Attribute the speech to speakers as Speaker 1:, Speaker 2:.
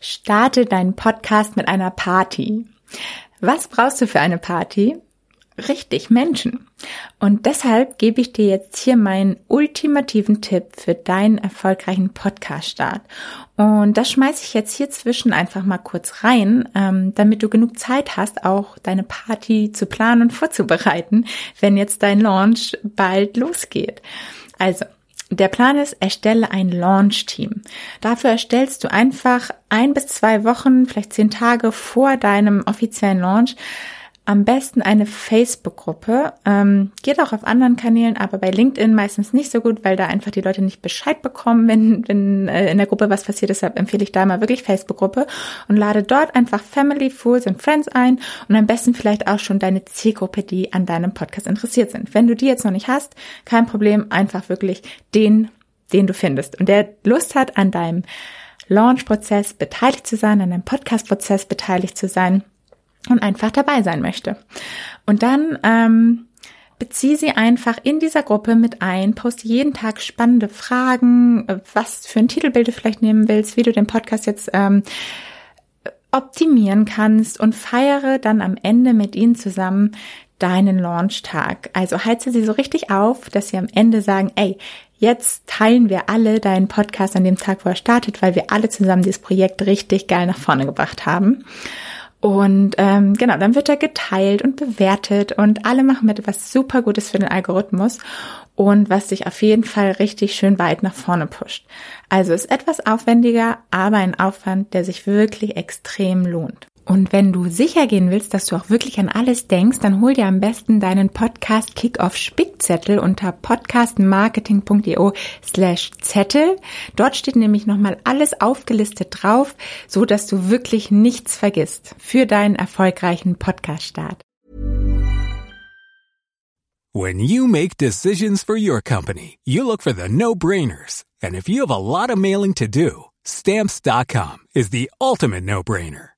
Speaker 1: Starte deinen Podcast mit einer Party. Was brauchst du für eine Party? Richtig, Menschen. Und deshalb gebe ich dir jetzt hier meinen ultimativen Tipp für deinen erfolgreichen Podcast-Start. Und das schmeiße ich jetzt hier zwischen einfach mal kurz rein, ähm, damit du genug Zeit hast, auch deine Party zu planen und vorzubereiten, wenn jetzt dein Launch bald losgeht. Also, der Plan ist, erstelle ein Launch-Team. Dafür erstellst du einfach ein bis zwei Wochen, vielleicht zehn Tage vor deinem offiziellen Launch am besten eine Facebook-Gruppe. Ähm, geht auch auf anderen Kanälen, aber bei LinkedIn meistens nicht so gut, weil da einfach die Leute nicht Bescheid bekommen, wenn, wenn äh, in der Gruppe was passiert. Deshalb empfehle ich da mal wirklich Facebook-Gruppe und lade dort einfach Family, Fools und Friends ein und am besten vielleicht auch schon deine Zielgruppe, die an deinem Podcast interessiert sind. Wenn du die jetzt noch nicht hast, kein Problem, einfach wirklich den, den du findest und der Lust hat an deinem Launch-Prozess beteiligt zu sein, an deinem Podcast-Prozess beteiligt zu sein und einfach dabei sein möchte. Und dann ähm, bezieh sie einfach in dieser Gruppe mit ein, poste jeden Tag spannende Fragen, was für ein Titelbild du vielleicht nehmen willst, wie du den Podcast jetzt ähm, optimieren kannst und feiere dann am Ende mit ihnen zusammen deinen Launchtag. Also heize sie so richtig auf, dass sie am Ende sagen, ey, jetzt teilen wir alle deinen Podcast an dem Tag, wo er startet, weil wir alle zusammen dieses Projekt richtig geil nach vorne gebracht haben. Und ähm, genau, dann wird er geteilt und bewertet und alle machen mit was super Gutes für den Algorithmus und was sich auf jeden Fall richtig schön weit nach vorne pusht. Also ist etwas aufwendiger, aber ein Aufwand, der sich wirklich extrem lohnt. Und wenn du sicher gehen willst, dass du auch wirklich an alles denkst, dann hol dir am besten deinen Podcast Kickoff Spickzettel unter podcastmarketing.io slash Zettel. Dort steht nämlich nochmal alles aufgelistet drauf, so dass du wirklich nichts vergisst für deinen erfolgreichen Podcast-Start.
Speaker 2: When you make decisions for your company, you look for the no-brainers. And if you have a lot of mailing to do, stamps.com is the ultimate no-brainer.